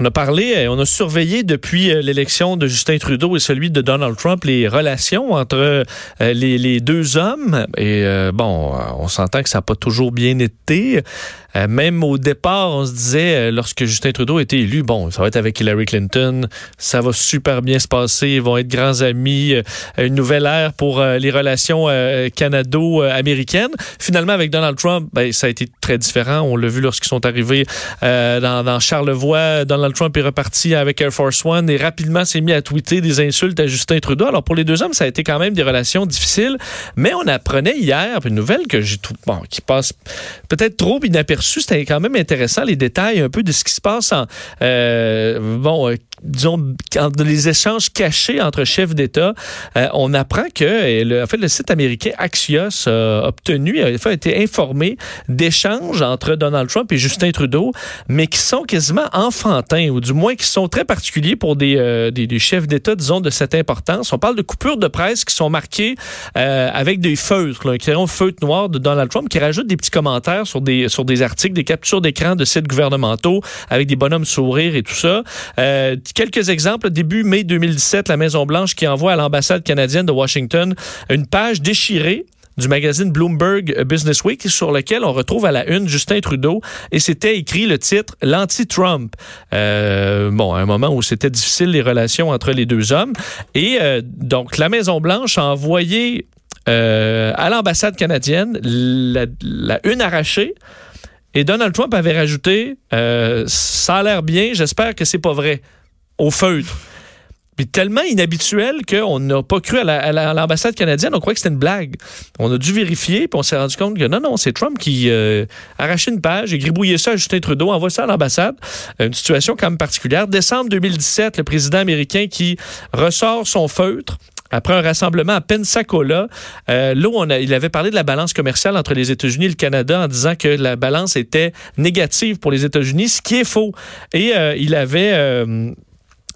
On a parlé, euh, on a surveillé depuis euh, l'élection de Justin Trudeau et celui de Donald Trump les relations entre euh, les, deux hommes. Et bon, on s'entend que ça n'a pas toujours bien été. même au départ, on se disait, lorsque Justin Trudeau a été élu, bon, ça va être avec Hillary Clinton, ça va super bien se passer, ils vont être grands amis, une nouvelle ère pour les relations canado-américaines. Finalement, avec Donald Trump, ben, ça a été très différent. On l'a vu lorsqu'ils sont arrivés dans, dans Charlevoix. Donald Trump est reparti avec Air Force One et rapidement s'est mis à tweeter des insultes à Justin Trudeau. Alors pour les deux hommes, ça a été quand même des relations difficiles, mais on apprenait hier une nouvelle que j'ai tout bon, qui passe peut-être trop inaperçue. C'était quand même intéressant les détails un peu de ce qui se passe en euh, bon euh, disons, dans les échanges cachés entre chefs d'État, euh, on apprend que, le, en fait, le site américain Axios a obtenu, a été informé d'échanges entre Donald Trump et Justin Trudeau, mais qui sont quasiment enfantins, ou du moins qui sont très particuliers pour des, euh, des, des, chefs d'État, disons, de cette importance. On parle de coupures de presse qui sont marquées euh, avec des feutres, là, un crayon feutre noir de Donald Trump qui rajoute des petits commentaires sur des, sur des articles, des captures d'écran de sites gouvernementaux avec des bonhommes sourires et tout ça. Euh, quelques exemples. Début mai 2017, la Maison-Blanche qui envoie à l'ambassade canadienne de Washington une page déchirée du magazine Bloomberg Business Week sur lequel on retrouve à la une Justin Trudeau et c'était écrit le titre l'anti-Trump. Euh, bon, un moment où c'était difficile les relations entre les deux hommes et euh, donc la Maison Blanche a envoyé euh, à l'ambassade canadienne la, la une arrachée et Donald Trump avait rajouté euh, ça a l'air bien, j'espère que c'est pas vrai au feutre. Puis tellement inhabituel qu'on n'a pas cru à l'ambassade canadienne, on croyait que c'était une blague. On a dû vérifier, puis on s'est rendu compte que non, non, c'est Trump qui euh, arrachait une page et gribouillait ça à Justin Trudeau, envoie ça à l'ambassade. Une situation quand même particulière. Décembre 2017, le président américain qui ressort son feutre, après un rassemblement à Pensacola. Euh, là, on a, il avait parlé de la balance commerciale entre les États-Unis et le Canada en disant que la balance était négative pour les États-Unis, ce qui est faux. Et euh, il avait...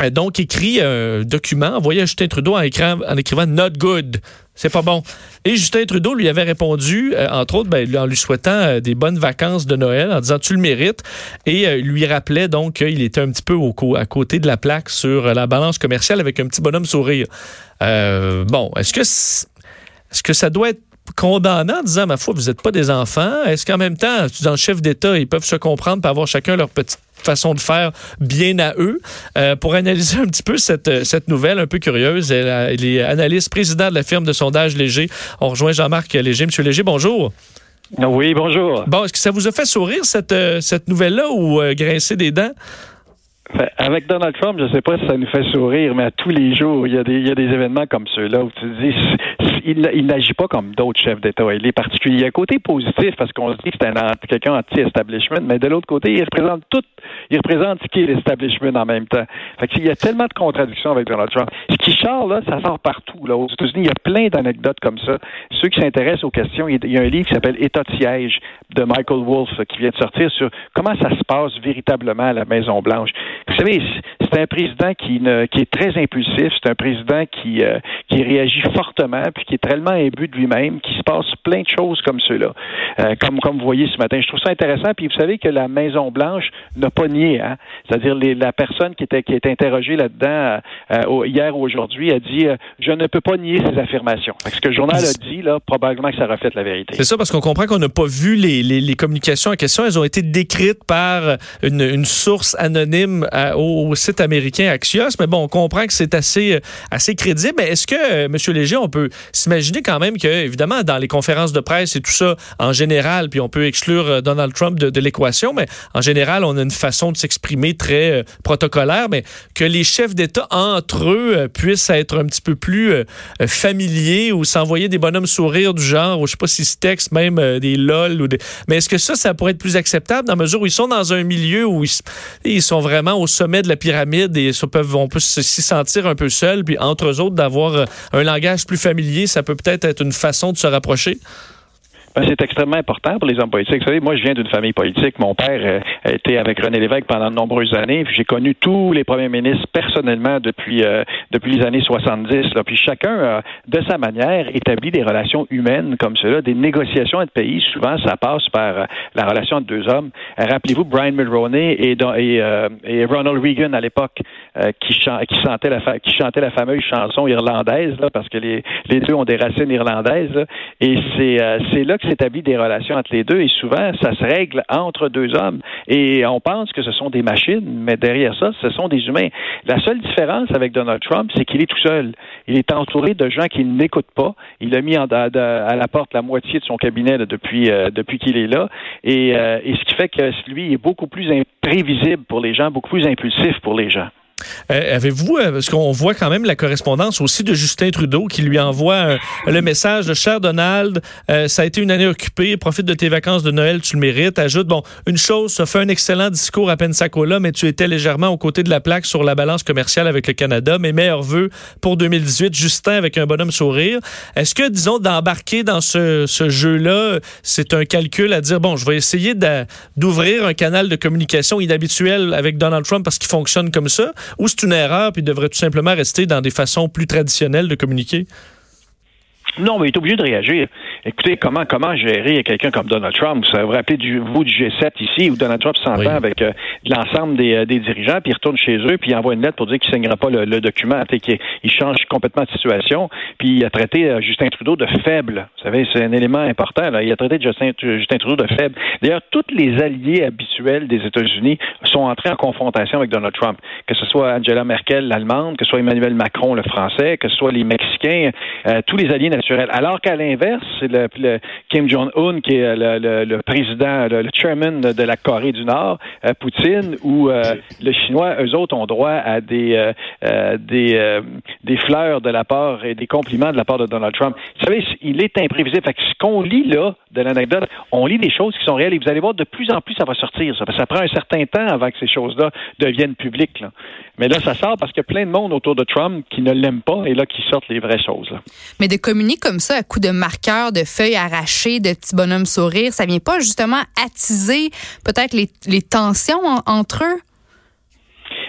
Euh, donc écrit un document envoyé à Justin Trudeau en, écrivant Not good. C'est pas bon. Et Justin Trudeau lui avait répondu, euh, entre autres, ben, en lui souhaitant euh, des bonnes vacances de Noël, en disant tu le mérites, et euh, lui rappelait donc qu'il était un petit peu au à côté de la plaque sur la balance commerciale avec un petit bonhomme sourire. bon, est-ce que est-ce que ça doit être condamnant en disant, ma foi, vous n'êtes pas des enfants? Est-ce qu'en même temps, dans le chef d'État, ils peuvent se comprendre pour avoir chacun leur petite façon de faire bien à eux. Euh, pour analyser un petit peu cette, cette nouvelle un peu curieuse, elle, est analyste, président de la firme de sondage Léger. On rejoint Jean-Marc Léger. Monsieur Léger, bonjour. Oui, bonjour. Bon, est-ce que ça vous a fait sourire cette, euh, cette nouvelle-là ou euh, grincer des dents? Avec Donald Trump, je ne sais pas si ça nous fait sourire, mais à tous les jours, il y a des, il y a des événements comme ceux-là où tu dis, il, n'agit pas comme d'autres chefs d'État. Il est particulier. Il y a un côté positif parce qu'on se dit que c'est quelqu'un anti-establishment, mais de l'autre côté, il représente tout, il représente qui est l'establishment en même temps. Fait il y a tellement de contradictions avec Donald Trump. Ce qui sort, là, ça sort partout. Là. Aux États-Unis, il y a plein d'anecdotes comme ça. Ceux qui s'intéressent aux questions, il y a un livre qui s'appelle État de siège de Michael Wolff qui vient de sortir sur comment ça se passe véritablement à la Maison-Blanche. Vous savez, c'est un président qui, ne, qui est très impulsif, c'est un président qui, euh, qui réagit fortement, puis qui est tellement imbu de lui-même, qu'il se passe plein de choses comme ceux-là. Euh, comme, comme vous voyez ce matin. Je trouve ça intéressant, puis vous savez que la Maison-Blanche n'a pas nié, hein? c'est-à-dire la personne qui était, qui est interrogée là-dedans euh, hier ou aujourd'hui a dit Je ne peux pas nier ces affirmations. Ce que le journal a dit, là, probablement que ça reflète la vérité. C'est ça, parce qu'on comprend qu'on n'a pas vu les, les, les, communications en question. Elles ont été décrites par une, une source anonyme au, site américain Axios. Mais bon, on comprend que c'est assez, assez crédible. Mais est-ce que, M. Léger, on peut s'imaginer quand même que, évidemment, dans les conférences de presse et tout ça, en général, puis on peut exclure Donald Trump de, l'équation, mais en général, on a une façon de s'exprimer très protocolaire, mais que les chefs d'État, entre eux, puissent être un petit peu plus familiers ou s'envoyer des bonhommes sourires du genre, ou je sais pas si se texte même des lol ou des... Mais est-ce que ça, ça pourrait être plus acceptable dans la mesure où ils sont dans un milieu où ils, sont vraiment au sommet de la pyramide et ça peuvent, on peut s'y sentir un peu seul, puis entre eux autres, d'avoir euh, un langage plus familier, ça peut peut-être être une façon de se rapprocher? Ben, c'est extrêmement important pour les hommes politiques. Vous savez, moi, je viens d'une famille politique. Mon père euh, a été avec René Lévesque pendant de nombreuses années. J'ai connu tous les premiers ministres personnellement depuis euh, depuis les années 70. Là. Puis chacun, a, de sa manière, établi des relations humaines comme cela, des négociations entre pays. Souvent, ça passe par euh, la relation entre deux hommes. Rappelez-vous Brian Mulroney et, et, et Ronald Reagan à l'époque qui, qui, chantait la qui chantait la fameuse chanson irlandaise, là, parce que les, les deux ont des racines irlandaises. Et c'est c'est là que s'établit des relations entre les deux et souvent, ça se règle entre deux hommes. Et on pense que ce sont des machines, mais derrière ça, ce sont des humains. La seule différence avec Donald Trump, c'est qu'il est tout seul. Il est entouré de gens qui ne l'écoutent pas. Il a mis en, à, la porte la moitié de son cabinet depuis, euh, depuis qu'il est là. Et, euh, et ce qui fait que lui est beaucoup plus imprévisible pour les gens, beaucoup plus impulsif pour les gens. Euh, avez-vous, euh, parce qu'on voit quand même la correspondance aussi de Justin Trudeau qui lui envoie le message de cher Donald, euh, ça a été une année occupée, profite de tes vacances de Noël, tu le mérites. Ajoute, bon, une chose, ça fait un excellent discours à Pensacola, mais tu étais légèrement aux côtés de la plaque sur la balance commerciale avec le Canada. Mes meilleurs voeux pour 2018, Justin avec un bonhomme sourire. Est-ce que, disons, d'embarquer dans ce, ce jeu-là, c'est un calcul à dire, bon, je vais essayer d'ouvrir un canal de communication inhabituel avec Donald Trump parce qu'il fonctionne comme ça? Ou c'est une erreur puis devrait tout simplement rester dans des façons plus traditionnelles de communiquer? Non, mais il est obligé de réagir. Écoutez, comment comment gérer quelqu'un comme Donald Trump? Vous vous rappelez du, vous du G7 ici, où Donald Trump s'entend avec euh, l'ensemble des, euh, des, dirigeants, puis il retourne chez eux, puis il envoie une lettre pour dire qu'il ne signera pas le, document, qu'il il change complètement de situation, puis il a traité euh, Justin Trudeau de faible. Vous savez, c'est un élément important. Là. Il a traité Justin, Justin Trudeau de faible. D'ailleurs, tous les alliés habituels des États-Unis sont entrés en confrontation avec Donald Trump, que ce soit Angela Merkel, l'Allemande, que ce soit Emmanuel Macron, le Français, que ce soit les Mexicains, tous les alliés alors qu'à l'inverse, c'est Kim Jong-un qui est le, président, le, chairman de la Corée du Nord, euh, Poutine, ou euh, le Chinois, eux autres ont droit à des euh, des, des fleurs de la part et des compliments de la part de Donald Trump. Vous savez, il est imprévisible. Fait que ce qu'on lit là de l'anecdote, on lit des choses qui sont réelles et vous allez voir de plus en plus ça va sortir. Ça, ça prend un certain temps avant que ces choses-là deviennent publiques. Mais là, ça sort parce qu'il y a plein de monde autour de Trump qui ne l'aiment pas et là qui sortent les vraies choses. Mais de communiquer comme ça à coup de marqueurs, de feuilles arrachées, de petits bonhommes sourires, ça vient pas justement attiser peut-être les tensions entre eux?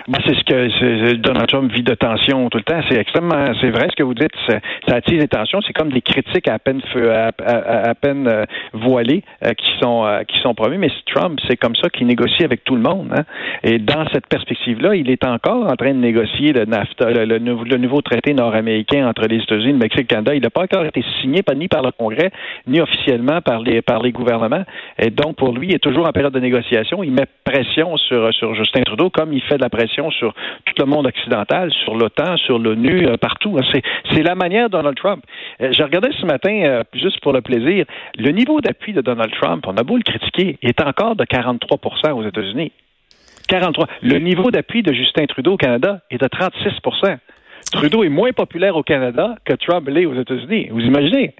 Ben, c'est ce que Donald Trump vit de tension tout le temps. C'est extrêmement, c'est vrai ce que vous dites. Ça, attise les tensions. C'est comme des critiques à peine à, à, à peine euh, voilées euh, qui sont euh, qui sont promis. Mais Trump, c'est comme ça qu'il négocie avec tout le monde. Hein. Et dans cette perspective-là, il est encore en train de négocier le NAFTA, le, nouveau traité nord-américain entre les États-Unis, le Mexique, et le Canada. Il n'a pas encore été signé ni par le Congrès ni officiellement par les par les gouvernements. Et donc pour lui, il est toujours en période de négociation. Il met pression sur sur Justin Trudeau comme il fait de la pression sur tout le monde occidental, sur l'OTAN, sur l'ONU, euh, partout. C'est la manière de Donald Trump. Euh, j'ai regardé ce matin, euh, juste pour le plaisir, le niveau d'appui de Donald Trump, on a beau le critiquer, est encore de 43% aux États-Unis. 43. Le niveau d'appui de Justin Trudeau au Canada est de 36 Trudeau est moins populaire au Canada que Trump l'est aux États-Unis. Vous imaginez?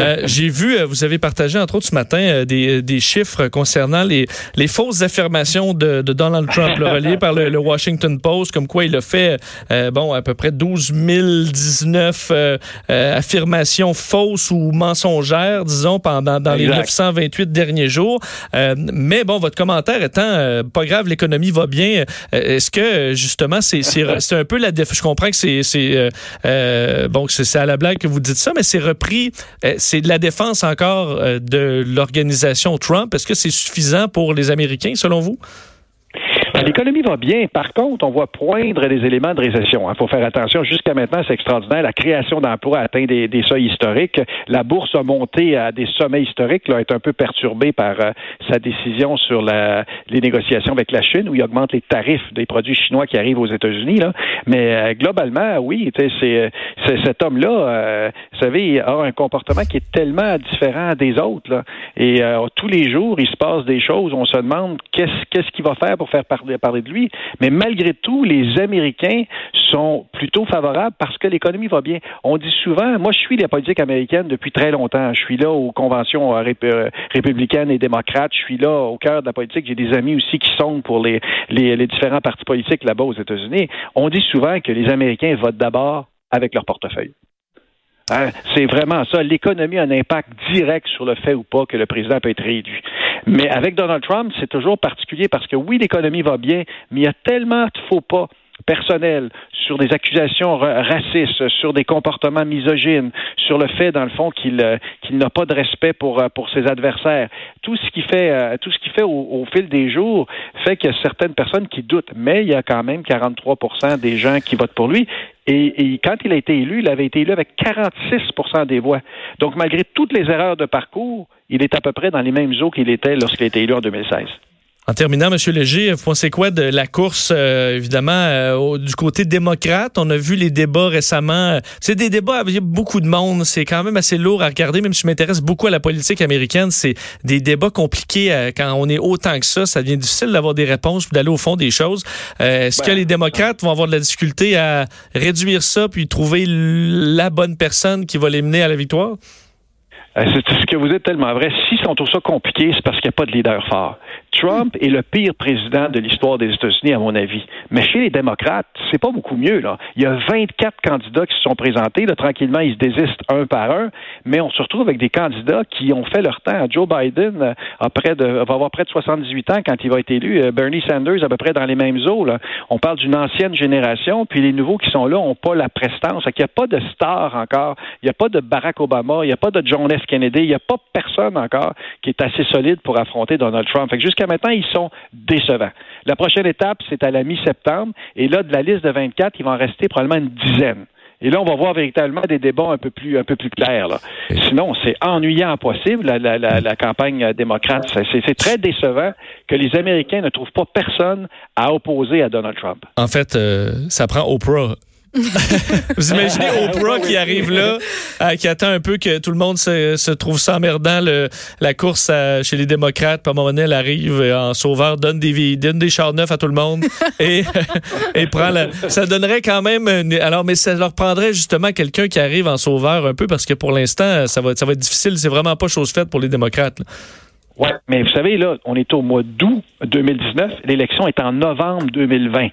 Euh, j'ai vu, euh, vous avez partagé entre autres ce matin euh, des, des, chiffres concernant les, les fausses affirmations de, de Donald Trump, le relié par le, Washington Post, comme quoi il a fait bon à peu près 12 019 affirmations fausses ou mensongères, disons, pendant dans les 928 derniers jours. mais bon, votre commentaire étant pas grave, l'économie va bien. Est-ce que justement c'est c'est un peu la déf je comprends que c'est c'est bon c'est à la blague que vous dites ça, mais c'est repris euh, c'est de la défense encore euh, de l'organisation Trump. Est-ce que c'est suffisant pour les Américains, selon vous? L'économie va bien. Par contre, on voit poindre des éléments de récession. Il faut faire attention. Jusqu'à maintenant, c'est extraordinaire. La création d'emplois a atteint des, seuils historiques. La bourse a monté à des sommets historiques, là, est un peu perturbée par euh, sa décision sur les négociations avec la Chine, où il augmente les tarifs des produits chinois qui arrivent aux États-Unis. Mais euh, globalement, oui, c'est, cet homme-là, euh, vous savez, a un comportement qui est tellement différent des autres. Là. Et tous les jours, il se passe des choses. On se demande qu'est-ce, qu'est-ce qu'il va faire pour faire parler, parler de lui. Mais malgré tout, les Américains sont plutôt favorables parce que l'économie va bien. On dit souvent, moi je suis la politique américaine depuis très longtemps. Je suis là aux conventions euh, euh, républicaines et démocrates. Je suis là au cœur de la politique. J'ai des amis aussi qui sont pour les, différents partis politiques là-bas aux États-Unis. On dit souvent que les Américains votent d'abord avec leur portefeuille. Hein? C'est vraiment ça. L'économie a un impact direct sur le fait ou pas que le président peut être réélu. Mais avec Donald Trump, c'est toujours particulier parce que oui, l'économie va bien, mais il y a tellement de faux pas personnels, sur des accusations racistes, sur des comportements misogynes, sur le fait, dans le fond, qu'il euh, n'a pas de respect pour, euh, pour ses adversaires. Tout ce qui fait, euh, tout ce qui fait au, fil des jours fait qu'il y a certaines personnes qui doutent, mais il y a quand même 43% des gens qui votent pour lui. Et, quand il a été élu, il avait été élu avec 46% des voix. Donc, malgré toutes les erreurs de parcours, il est à peu près dans les mêmes eaux qu'il était lorsqu'il a été élu en 2016. En terminant, M. Léger, vous pensez quoi de la course, euh, évidemment, euh, du côté démocrate? On a vu les débats récemment. C'est des débats avec beaucoup de monde. C'est quand même assez lourd à regarder, même si je m'intéresse beaucoup à la politique américaine. C'est des débats compliqués. Euh, quand on est autant que ça, ça devient difficile d'avoir des réponses puis d'aller au fond des choses. Est-ce que ben, les démocrates vont avoir de la difficulté à réduire ça puis trouver la bonne personne qui va les mener à la victoire? C'est ce que vous dites tellement vrai. Si on trouve ça compliqué, c'est parce qu'il n'y a pas de leader fort. Trump est le pire président de l'histoire des États-Unis, à mon avis. Mais chez les démocrates, c'est pas beaucoup mieux. Là. Il y a 24 candidats qui se sont présentés. Là, tranquillement, ils se désistent un par un. Mais on se retrouve avec des candidats qui ont fait leur temps. Joe Biden euh, va avoir près de 78 ans quand il va être élu. Euh, Bernie Sanders, à peu près dans les mêmes eaux. Là. On parle d'une ancienne génération, puis les nouveaux qui sont là n'ont pas la prestance. Il n'y a pas de star encore. Il n'y a pas de Barack Obama. Il n'y a pas de John F. Kennedy. Il n'y a pas personne encore qui est assez solide pour affronter Donald Trump. Fait jusqu'à maintenant, ils sont décevants. La prochaine étape, c'est à la mi-septembre. Et là, de la liste de 24, il va en rester probablement une dizaine. Et là, on va voir véritablement des débats un peu plus, un peu plus clairs. Sinon, c'est ennuyant possible, la, la, campagne démocrate. C'est très décevant que les Américains ne trouvent pas personne à opposer à Donald Trump. En fait, euh, ça prend Oprah Vous imaginez Oprah qui arrive là, euh, qui attend un peu que tout le monde se, se trouve s'emmerdant le, la course chez les démocrates. Puis à un moment donné, elle arrive en sauveur, donne des, donne des chars neufs à tout le monde et, et prend la... Ça donnerait quand même... alors, mais ça leur prendrait justement quelqu'un qui arrive en sauveur un peu parce que pour l'instant, ça va, ça va être difficile. C'est vraiment pas chose faite pour les démocrates. Oui, mais vous savez, là, on est au mois d'août 2019. L'élection est en novembre 2020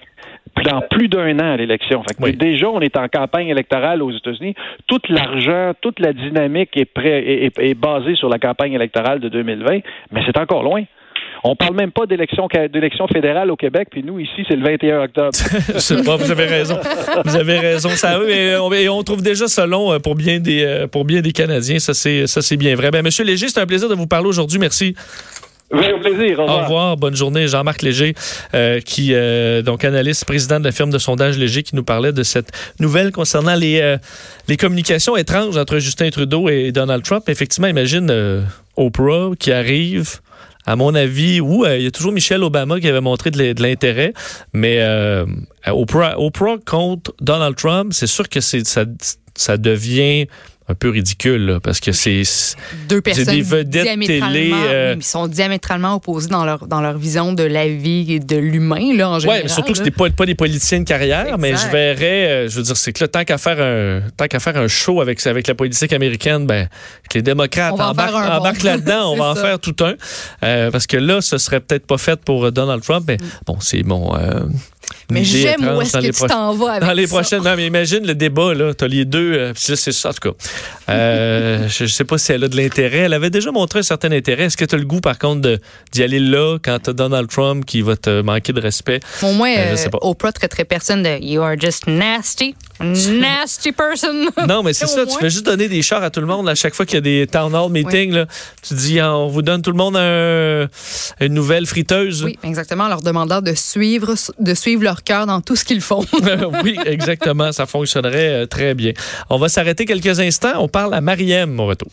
dans plus d'un an à l'élection. Déjà, on est en campagne électorale aux États-Unis. Tout l'argent, toute la dynamique est, prêt, est, basée sur la campagne électorale de 2020, mais c'est encore loin. On parle même pas d'élection d'élection fédérale au Québec, puis nous ici c'est le 21 octobre. vous avez raison. Vous avez raison. Ça, et on, trouve déjà ça long euh, pour bien des euh, pour bien des Canadiens. Ça c'est ça c'est bien vrai. Ben, Monsieur Léger, c'est un plaisir de vous parler aujourd'hui. Merci. Au plaisir. Au revoir. Au revoir. Bonne journée. Jean-Marc Léger, euh, qui euh, donc analyste, président de la firme de sondage Léger, qui nous parlait de cette nouvelle concernant les, euh, les communications étranges entre Justin Trudeau et Donald Trump. Effectivement, imagine Oprah qui arrive. À mon avis, où il y a toujours Michelle Obama qui avait montré de l'intérêt, mais Oprah, Oprah contre Donald Trump, c'est sûr que c'est ça, ça devient un peu ridicule parce que c'est deux personnes des vedettes télé euh, ils sont diamétralement opposés dans leur dans leur vision de la vie et de l'humain là en général. Ouais, surtout que c'était pas pas des politiciens de carrière, mais je verrais euh, je veux dire c'est que là tant qu'à faire un tant qu'à faire un show avec avec la politique américaine ben que les démocrates embarquent, là-dedans, on va en faire tout un euh, parce que là ce serait peut-être pas fait pour Donald Trump mais mm. bon c'est bon mais j'aime où est-ce que tu t'en vas avec Dans les prochaines. Non, mais imagine le débat, là. T'as les deux. Euh, c'est ça, en tout cas. Euh, je, ne sais pas si elle a de l'intérêt. Elle avait déjà montré un certain intérêt. Est-ce que tu as le goût, par contre, d'y aller là quand t'as Donald Trump qui va te manquer de respect? Au moins, euh, Oprah traiterait personne de You are just nasty. Nasty person. Non, mais c'est ça. Tu fais juste donner des chars à tout le monde à chaque fois qu'il y a des town hall meetings. là. Tu dis, ah, on vous donne tout le monde un- une nouvelle friteuse. Oui, exactement, en leur demandant de suivre, de suivre leur cœur dans tout ce qu'ils font. oui, exactement. Ça fonctionnerait euh, très bien. On va s'arrêter quelques instants. On parle à Mariem au retour.